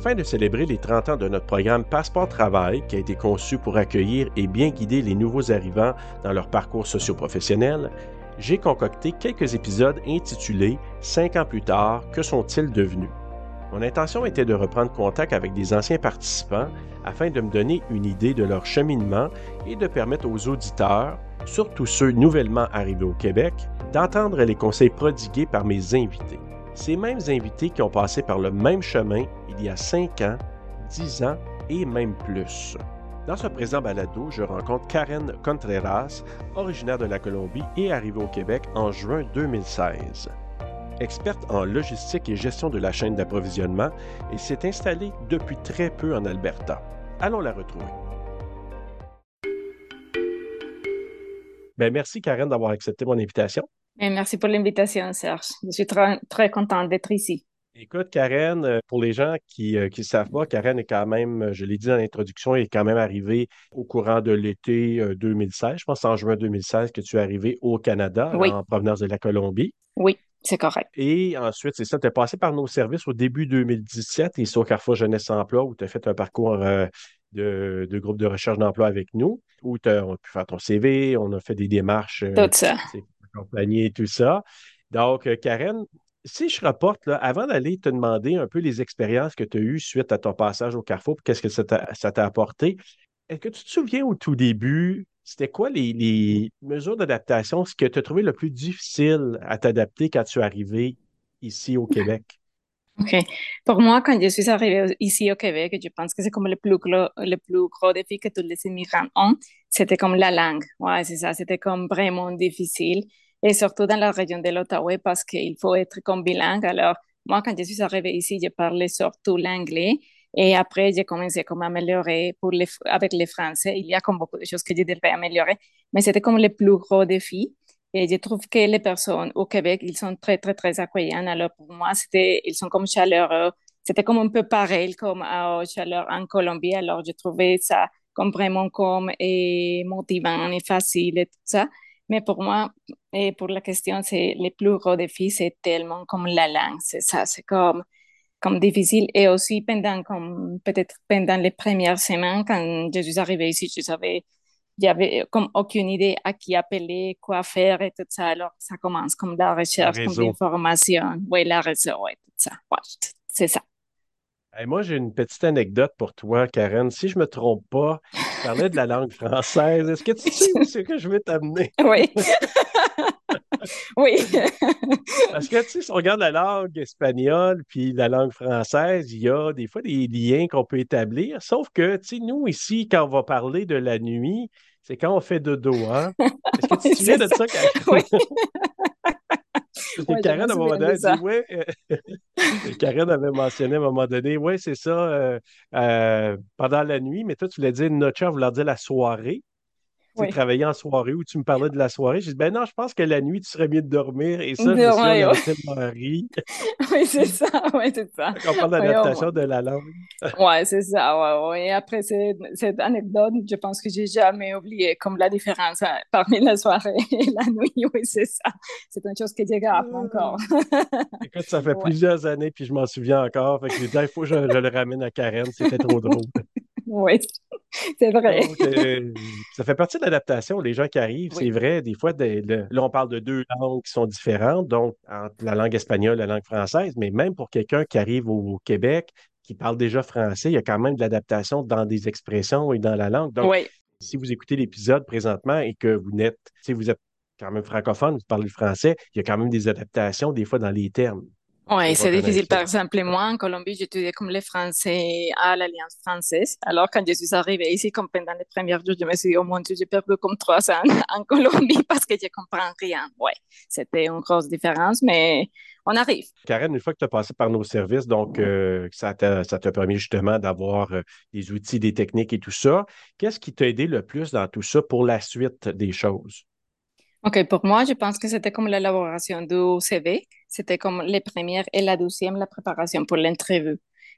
Afin de célébrer les 30 ans de notre programme Passeport Travail, qui a été conçu pour accueillir et bien guider les nouveaux arrivants dans leur parcours socio-professionnel, j'ai concocté quelques épisodes intitulés Cinq ans plus tard, que sont-ils devenus? Mon intention était de reprendre contact avec des anciens participants afin de me donner une idée de leur cheminement et de permettre aux auditeurs, surtout ceux nouvellement arrivés au Québec, d'entendre les conseils prodigués par mes invités. Ces mêmes invités qui ont passé par le même chemin il y a 5 ans, 10 ans et même plus. Dans ce présent balado, je rencontre Karen Contreras, originaire de la Colombie et arrivée au Québec en juin 2016. Experte en logistique et gestion de la chaîne d'approvisionnement, elle s'est installée depuis très peu en Alberta. Allons la retrouver. Ben, merci Karen d'avoir accepté mon invitation. Merci pour l'invitation, Serge. Je suis très, très contente d'être ici. Écoute, Karen, euh, pour les gens qui ne euh, savent pas, Karen est quand même, euh, je l'ai dit dans l'introduction, est quand même arrivée au courant de l'été 2016. Je pense en juin 2016 que tu es arrivé au Canada en provenance de la Colombie. Oui, c'est correct. Et ensuite, c'est ça, tu es passé par nos services au début 2017 et au Carrefour Jeunesse Emploi où tu as fait un parcours de, groupe de recherche d'emploi avec nous, où tu as, pu faire ton CV, on a fait des démarches. Tout ça. Accompagner tout ça. Donc, Karen, si je rapporte, là, avant d'aller te demander un peu les expériences que tu as eues suite à ton passage au Carrefour, qu'est-ce que ça t'a apporté, est-ce que tu te souviens au tout début, c'était quoi les, mesures d'adaptation, ce que tu as trouvé le plus difficile à t'adapter quand tu es arrivé ici au Québec? OK. Pour moi, quand je suis arrivée ici au Québec, je pense que c'est comme le plus gros, le plus gros défi que tous les immigrants ont, c'était comme la langue. Ouais, c'est ça. C'était comme vraiment difficile et surtout dans la région de l'Ottawa parce qu'il faut être comme bilingue. Alors, moi, quand je suis arrivée ici, je parlais surtout l'anglais. Et après, j'ai commencé comme à améliorer pour les, avec les Français. Il y a comme beaucoup de choses que je devais améliorer, mais c'était comme le plus gros défi. Et je trouve que les personnes au Québec, ils sont très, très, très accueillants. Alors, pour moi, c'était, ils sont comme chaleureux. C'était comme un peu pareil comme à chaleur en Colombie. Alors, je trouvais ça comme vraiment comme et motivant et facile et tout ça. Mais pour moi, et pour la question, c'est le plus gros défi, c'est tellement comme la langue, c'est ça, c'est comme, comme difficile. Et aussi pendant, comme, peut-être pendant les premières semaines, quand je suis arrivée ici, je savais, j'avais comme aucune idée à qui appeler, quoi faire et tout ça. Alors, ça commence comme la recherche, comme l'information, oui, la réseau et tout ça. c'est ça moi, j'ai une petite anecdote pour toi, Karen. Si je ne me trompe pas, tu parlais de la langue française. Est-ce que tu sais où c'est que je vais t'amener? Oui. oui. Parce que, tu sais, si on regarde la langue espagnole puis la langue française, il y a des fois des liens qu'on peut établir. Sauf que, tu sais, nous, ici, quand on va parler de la nuit, c'est quand on fait dodo, hein? Est-ce que tu te souviens de ça, Karen? Oui. Karen, à un moment donné, dit, ouais, euh, Karen avait mentionné à un moment donné, oui, c'est ça, euh, euh, pendant la nuit, mais toi, tu voulais dire noche, vouloir dire la soirée tu oui. travaillais en soirée ou tu me parlais de la soirée. J'ai dit, ben non, je pense que la nuit, tu serais mieux de dormir. Et ça, je me suis ri. oui, c'est ça. Oui, c'est ça. on parle d'adaptation de la langue. oui, c'est ça. Ouais, ouais. Après cette, anecdote, je pense que j'ai jamais oublié comme la différence hein, parmi la soirée et la nuit. Oui, c'est ça. C'est une chose que j'ai grave encore. Écoute, ça fait plusieurs années, puis je m'en souviens encore. Fait que il faut que je, je le ramène à Karen. C'était trop drôle. oui, c'est vrai. Euh, ça fait partie de l'adaptation, les gens qui arrivent, c'est vrai, des fois, là, on parle de deux langues qui sont différentes, donc entre la langue espagnole et la langue française, mais même pour quelqu'un qui arrive au Québec, qui parle déjà français, il y a quand même de l'adaptation dans des expressions et dans la langue. Donc, si vous écoutez l'épisode présentement et que vous n'êtes, si vous êtes quand même francophone, vous parlez français, il y a quand même des adaptations des fois dans les termes. Oui, c'est difficile. Par exemple, moi, en Colombie, j'étudiais comme les Français à l'Alliance française. Alors, quand je suis arrivée ici, comme pendant les premiers jours, je me suis dit, oh mon Dieu, j'ai perdu comme trois ans en Colombie parce que je ne comprends rien. Oui, c'était une grosse différence, mais on arrive. Karen, une fois que tu as passé par nos services, donc euh, ça t'a permis justement d'avoir euh, des outils, des techniques et tout ça, qu'est-ce qui t'a aidé le plus dans tout ça pour la suite des choses? OK, pour moi, je pense que c'était comme l'élaboration du CV. C'était comme les premières et la deuxième, la préparation pour l'interview.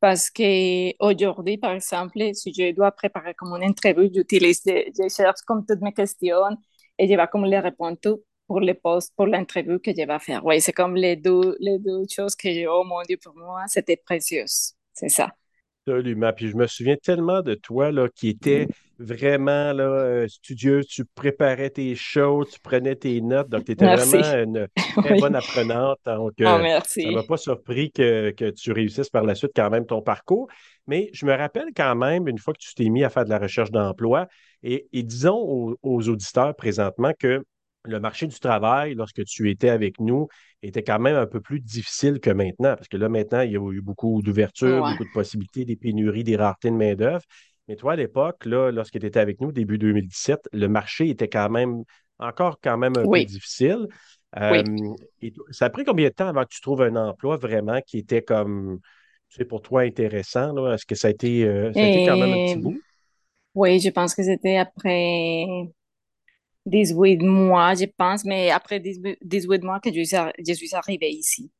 Parce que aujourd'hui, par exemple, si je dois préparer comme une interview, j'utilise, je cherche comme toutes mes questions et je vais comme les répondre tout pour les postes, pour l'interview que je vais faire. Oui, c'est comme les deux, les deux choses que j'ai, oh mon Dieu, pour moi, c'était précieux. C'est ça. Absolument. Puis je me souviens tellement de toi là, qui était vraiment là, euh, studieux. Tu préparais tes shows, tu prenais tes notes. Donc, tu étais vraiment une très bonne apprenante. Donc, oh, merci. ça ne m'a pas surpris que, tu réussisses par la suite quand même ton parcours. Mais je me rappelle quand même, une fois que tu t'es mis à faire de la recherche d'emploi, et, disons aux auditeurs présentement que le marché du travail, lorsque tu étais avec nous, était quand même un peu plus difficile que maintenant, parce que là, maintenant, il y a eu beaucoup d'ouverture, beaucoup de possibilités, des pénuries, des raretés de main-d'œuvre. Mais toi, à l'époque, lorsque tu étais avec nous, début 2017, le marché était quand même encore quand même un peu difficile. Euh, ça a pris combien de temps avant que tu trouves un emploi vraiment qui était comme, tu sais, pour toi intéressant? Est-ce que ça a été, euh, ça a été quand même un petit bout? Oui, je pense que c'était après 18 mois, je pense, mais après 18 mois que je suis, arrivée ici.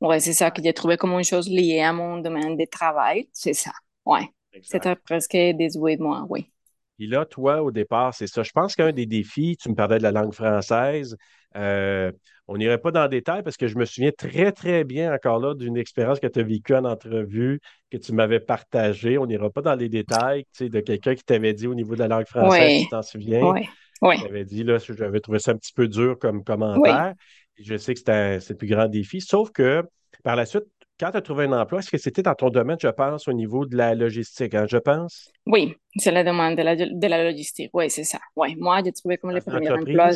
Ouais, c'est ça que j'ai trouvé comme une chose liée à mon domaine de travail. C'est ça. Ouais. C'était presque 18 mois, oui. Et là, toi, au départ, c'est ça. Je pense qu'un des défis, tu me parlais de la langue française. Euh, on n'irait pas dans le détail parce que je me souviens très, très bien encore là d'une expérience que tu as vécue en entrevue, que tu m'avais partagée. On n'ira pas dans les détails, tu sais, de quelqu'un qui t'avait dit au niveau de la langue française, tu t'en souviens. Oui. Oui. J'avais dit, là, j'avais trouvé ça un petit peu dur comme commentaire. Je sais que c'était le plus grand défi. Sauf que par la suite, quand tu as trouvé un emploi, est-ce que c'était dans ton domaine, je pense, au niveau de la logistique, hein, je pense? Oui, c'est la demande de la, de la logistique. Oui, c'est ça. Oui, moi, j'ai trouvé comme le premier emploi.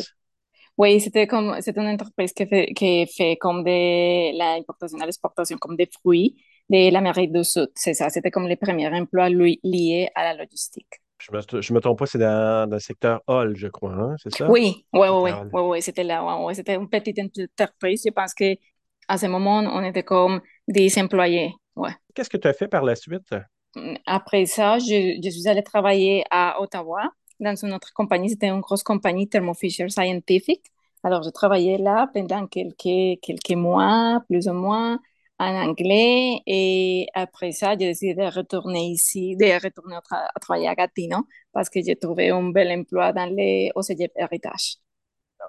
Oui, c'était comme c'est une entreprise qui fait, qui fait comme de l'importation et l'exportation comme des fruits de l'Amérique du Sud. C'est ça. C'était comme les premiers emplois liés à la logistique. Je me, je me trompe pas, c'est dans, le secteur Hall, je crois, hein, c'est ça? Oui, oui, oui, oui, oui, c'était là. c'était une petite entreprise. Je pense qu'à ce moment, on était comme des employés. Ouais. Qu'est-ce que tu as fait par la suite? Mm, après ça, je, je suis allée travailler à Ottawa dans une autre compagnie. C'était une grosse compagnie, Thermo Fisher Scientific. Alors, je travaillais là pendant quelques, quelques mois, plus ou moins en anglais. Et après ça, j'ai décidé de retourner ici, de retourner à, travailler à Gatineau parce que j'ai trouvé un bel emploi dans les OCG Héritage.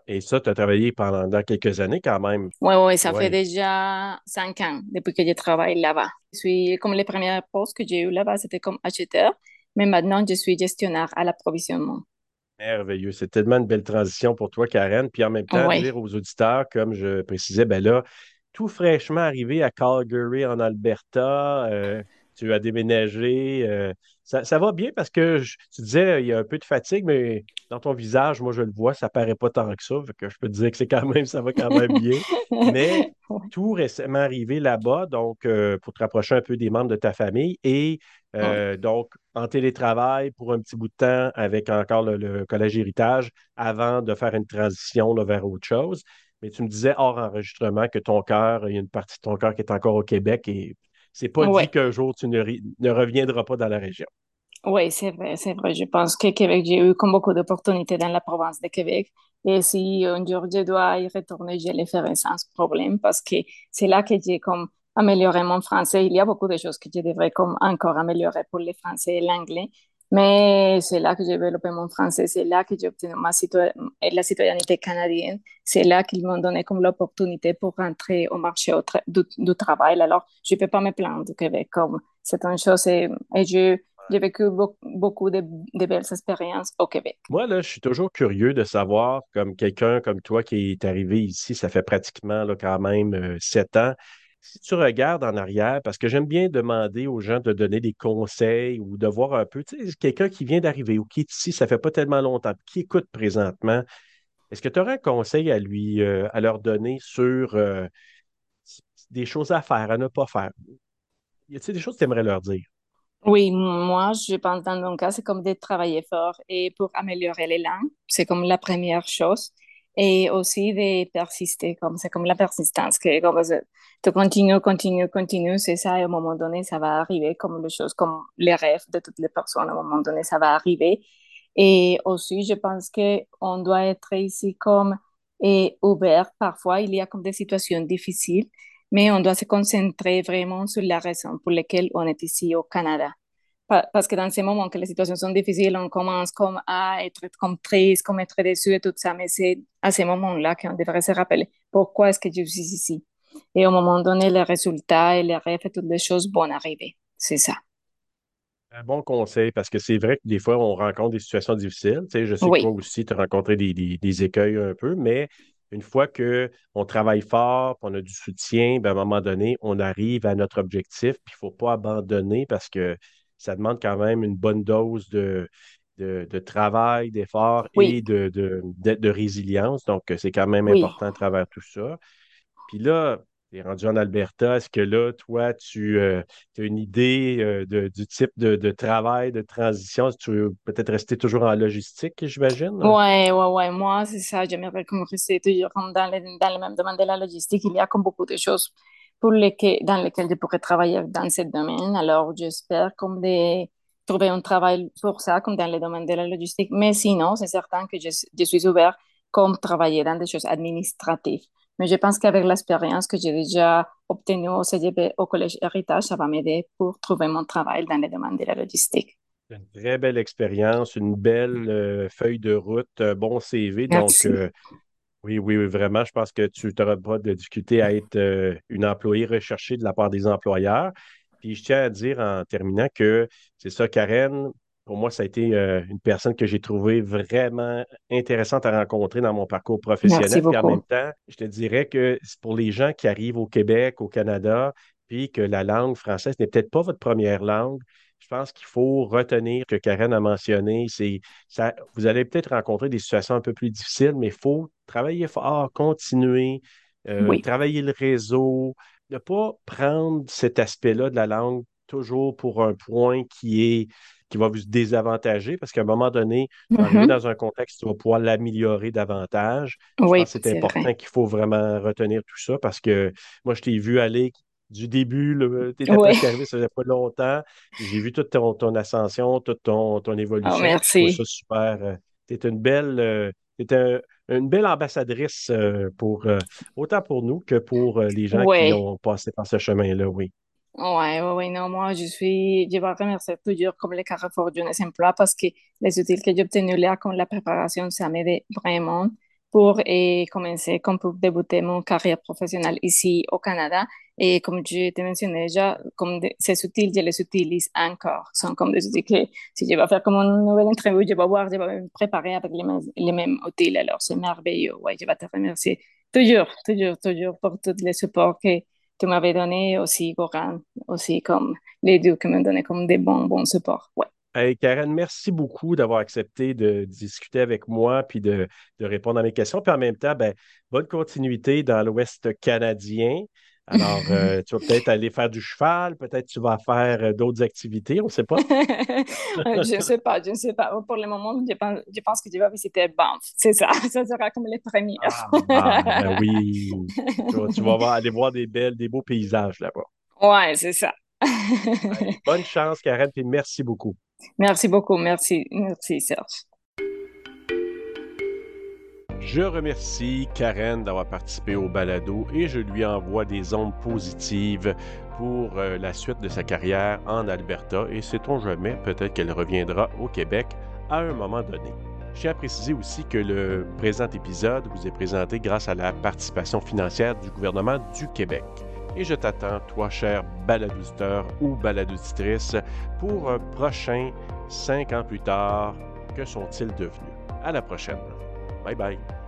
Et ça, tu as travaillé pendant quelques années quand même. Oui, oui, ça fait déjà cinq ans depuis que je travaille là-bas. Je suis, comme les premières postes que j'ai eu là-bas, c'était comme acheteur, mais maintenant, je suis gestionnaire à l'approvisionnement. Merveilleux. C'est tellement une belle transition pour toi, Karen. Puis en même temps, dire aux auditeurs, comme je précisais, ben là, tout fraîchement arrivé à Calgary, en Alberta. Euh, tu as déménagé. Euh, ça, va bien parce que tu disais il y a un peu de fatigue, mais dans ton visage, moi je le vois, ça paraît pas tant que ça. que je peux te dire que c'est quand même, ça va quand même bien. mais tout récemment arrivé là-bas, donc euh, pour te rapprocher un peu des membres de ta famille et donc en télétravail pour un petit bout de temps avec encore le, Collège Héritage avant de faire une transition vers autre chose. Mais tu me disais hors enregistrement que ton cœur, il y a une partie de ton cœur qui est encore au Québec et c'est pas dit qu'un jour tu ne, ne, reviendras pas dans la région. Oui, c'est vrai, c'est vrai. Je pense que Québec, j'ai eu comme beaucoup d'opportunités dans la province de Québec. Et si un jour je dois y retourner, je le ferai sans problème parce que c'est là que j'ai comme amélioré mon français. Il y a beaucoup de choses que je devrais comme encore améliorer pour le français et l'anglais. Mais c'est là que j'ai développé mon français, c'est là que j'ai obtenu ma la citoyenneté canadienne, c'est là qu'ils m'ont donné comme l'opportunité pour rentrer au marché du, travail. Alors, je ne peux pas me plaindre du Québec comme c'est une chose et, j'ai vécu beaucoup, de, belles expériences au Québec. Moi, là, je suis toujours curieux de savoir, comme quelqu'un comme toi qui est arrivé ici, ça fait pratiquement là, quand même euh, sept ans, si tu regardes en arrière, parce que j'aime bien demander aux gens de donner des conseils ou de voir un peu, tu sais, quelqu'un qui vient d'arriver ou qui est ici, ça fait pas tellement longtemps, qui écoute présentement, est-ce que tu aurais un conseil à lui, euh, à leur donner sur euh, des choses à faire, à ne pas faire? Y a-t-il des choses que tu aimerais leur dire? Oui, moi, je pense dans mon cas, c'est comme de travailler fort et pour améliorer les langues, c'est comme la première chose et aussi de persister, comme c'est comme la persistance, que comme tu continues, continues, continues, c'est ça, et à un moment donné, ça va arriver comme les choses, comme les rêves de toutes les personnes, à un moment donné, ça va arriver. Et aussi, je pense qu'on doit être ici comme et ouvert. Parfois, il y a comme des situations difficiles, mais on doit se concentrer vraiment sur la raison pour laquelle on est ici au Canada parce que dans ces moments que les situations sont difficiles, on commence comme à être comme triste, comme être déçu et tout ça, mais c'est à ces moments-là qu'on devrait se rappeler pourquoi est-ce que je suis ici. Et au moment donné, les résultats et les rêves et toutes les choses vont arriver. C'est ça. Un bon conseil parce que c'est vrai que des fois, on rencontre des situations difficiles. Tu sais, je sais que toi aussi, tu as rencontré des, écueils un peu, mais une fois qu'on travaille fort, qu'on a du soutien, ben, à un moment donné, on arrive à notre objectif, puis il ne faut pas abandonner parce que ça demande quand même une bonne dose de, de, travail, d'effort et de, de, résilience. Donc, c'est quand même important à travers tout ça. Puis là, tu es rendu en Alberta. Est-ce que là, toi, tu euh, as une idée euh, du type de, travail, de transition? Tu veux peut-être rester toujours en logistique, j'imagine? Oui, oui, oui. Moi, c'est ça. J'aimerais comme rester toujours dans, les, dans le même domaine de la logistique. Il y a comme beaucoup de choses pour lesquelles, dans lesquelles je pourrais travailler dans ce domaine. Alors, j'espère comme de trouver un travail pour ça, comme dans le domaine de la logistique. Mais sinon, c'est certain que je, je suis ouvert comme travailler dans des choses administratives. Mais je pense qu'avec l'expérience que j'ai déjà obtenue au CGB, au Collège Héritage, ça va m'aider pour trouver mon travail dans les domaines de la logistique. Une très belle expérience, une belle euh, feuille de route, un bon CV. Donc, euh, oui, oui, vraiment, je pense que tu n'auras pas de difficulté à être euh, une employée recherchée de la part des employeurs. Puis je tiens à dire en terminant que c'est ça, Karen, pour moi, ça a été euh, une personne que j'ai trouvée vraiment intéressante à rencontrer dans mon parcours professionnel. Puis en même temps, je te dirais que pour les gens qui arrivent au Québec, au Canada, puis que la langue française n'est peut-être pas votre première langue, je pense qu'il faut retenir que Karen a mentionné, c'est ça, vous allez peut-être rencontrer des situations un peu plus difficiles, mais il faut travailler fort, continuer, euh, travailler le réseau, ne pas prendre cet aspect-là de la langue toujours pour un point qui est qui va vous désavantager parce qu'à un moment donné, mm-hmm. dans un contexte qui va pouvoir l'améliorer davantage. Oui, c'est important qu'il faut vraiment retenir tout ça parce que moi, je t'ai vu aller du début, tu étais ouais. arrivé, ça faisait pas longtemps. J'ai vu toute ton, ascension, toute ton, ton évolution. Oh, merci. ça super. Euh, tu es une belle, euh, une belle ambassadrice euh, pour autant pour nous que pour les gens qui ont passé par ce chemin-là, oui. Oui, oui, oui, non, moi, je suis, je vais remercier toujours comme le Carrefour Jeunesse Emploi parce que les outils que j'ai obtenus là, comme la préparation, ça m'aide vraiment pour et commencer, comme pour débuter mon carrière professionnelle ici au Canada. Et comme je te mentionnais déjà, comme ces outils, je les utilise encore. Ce sont comme des outils que si je vais faire comme une nouvelle interview, je vais voir, je vais me préparer avec les mêmes, outils. Alors, c'est merveilleux. Ouais, je vais te remercier toujours, toujours, toujours pour tous les supports que tu m'avais donné aussi, Goran, aussi comme les deux qui m'ont donné comme des bons, bons supports. Ouais. Hey Karen, merci beaucoup d'avoir accepté de discuter avec moi puis de, de, répondre à mes questions. Puis en même temps, ben, bonne continuité dans l'Ouest canadien. Alors, euh, tu vas peut-être aller faire du cheval, peut-être tu vas faire euh, d'autres activités, on ne sait pas. je ne sais pas, je ne sais pas. Pour le moment, je pense, je pense que je vais visiter Banff. C'est ça, ça sera comme les premiers. Ah, ben oui, tu vas, aller voir des belles, des beaux paysages là-bas. Oui, c'est ça. bonne chance, Karen, et merci beaucoup. Merci beaucoup, merci, merci Serge. Je remercie Karen d'avoir participé au balado et je lui envoie des ondes positives pour euh, la suite de sa carrière en Alberta et sait-on jamais, peut-être qu'elle reviendra au Québec à un moment donné. Je tiens à préciser aussi que le présent épisode vous est présenté grâce à la participation financière du gouvernement du Québec. Et je t'attends, toi, cher baladouditeur ou baladouditrice, pour un prochain cinq ans plus tard. Que sont-ils devenus? À la prochaine. Bye bye.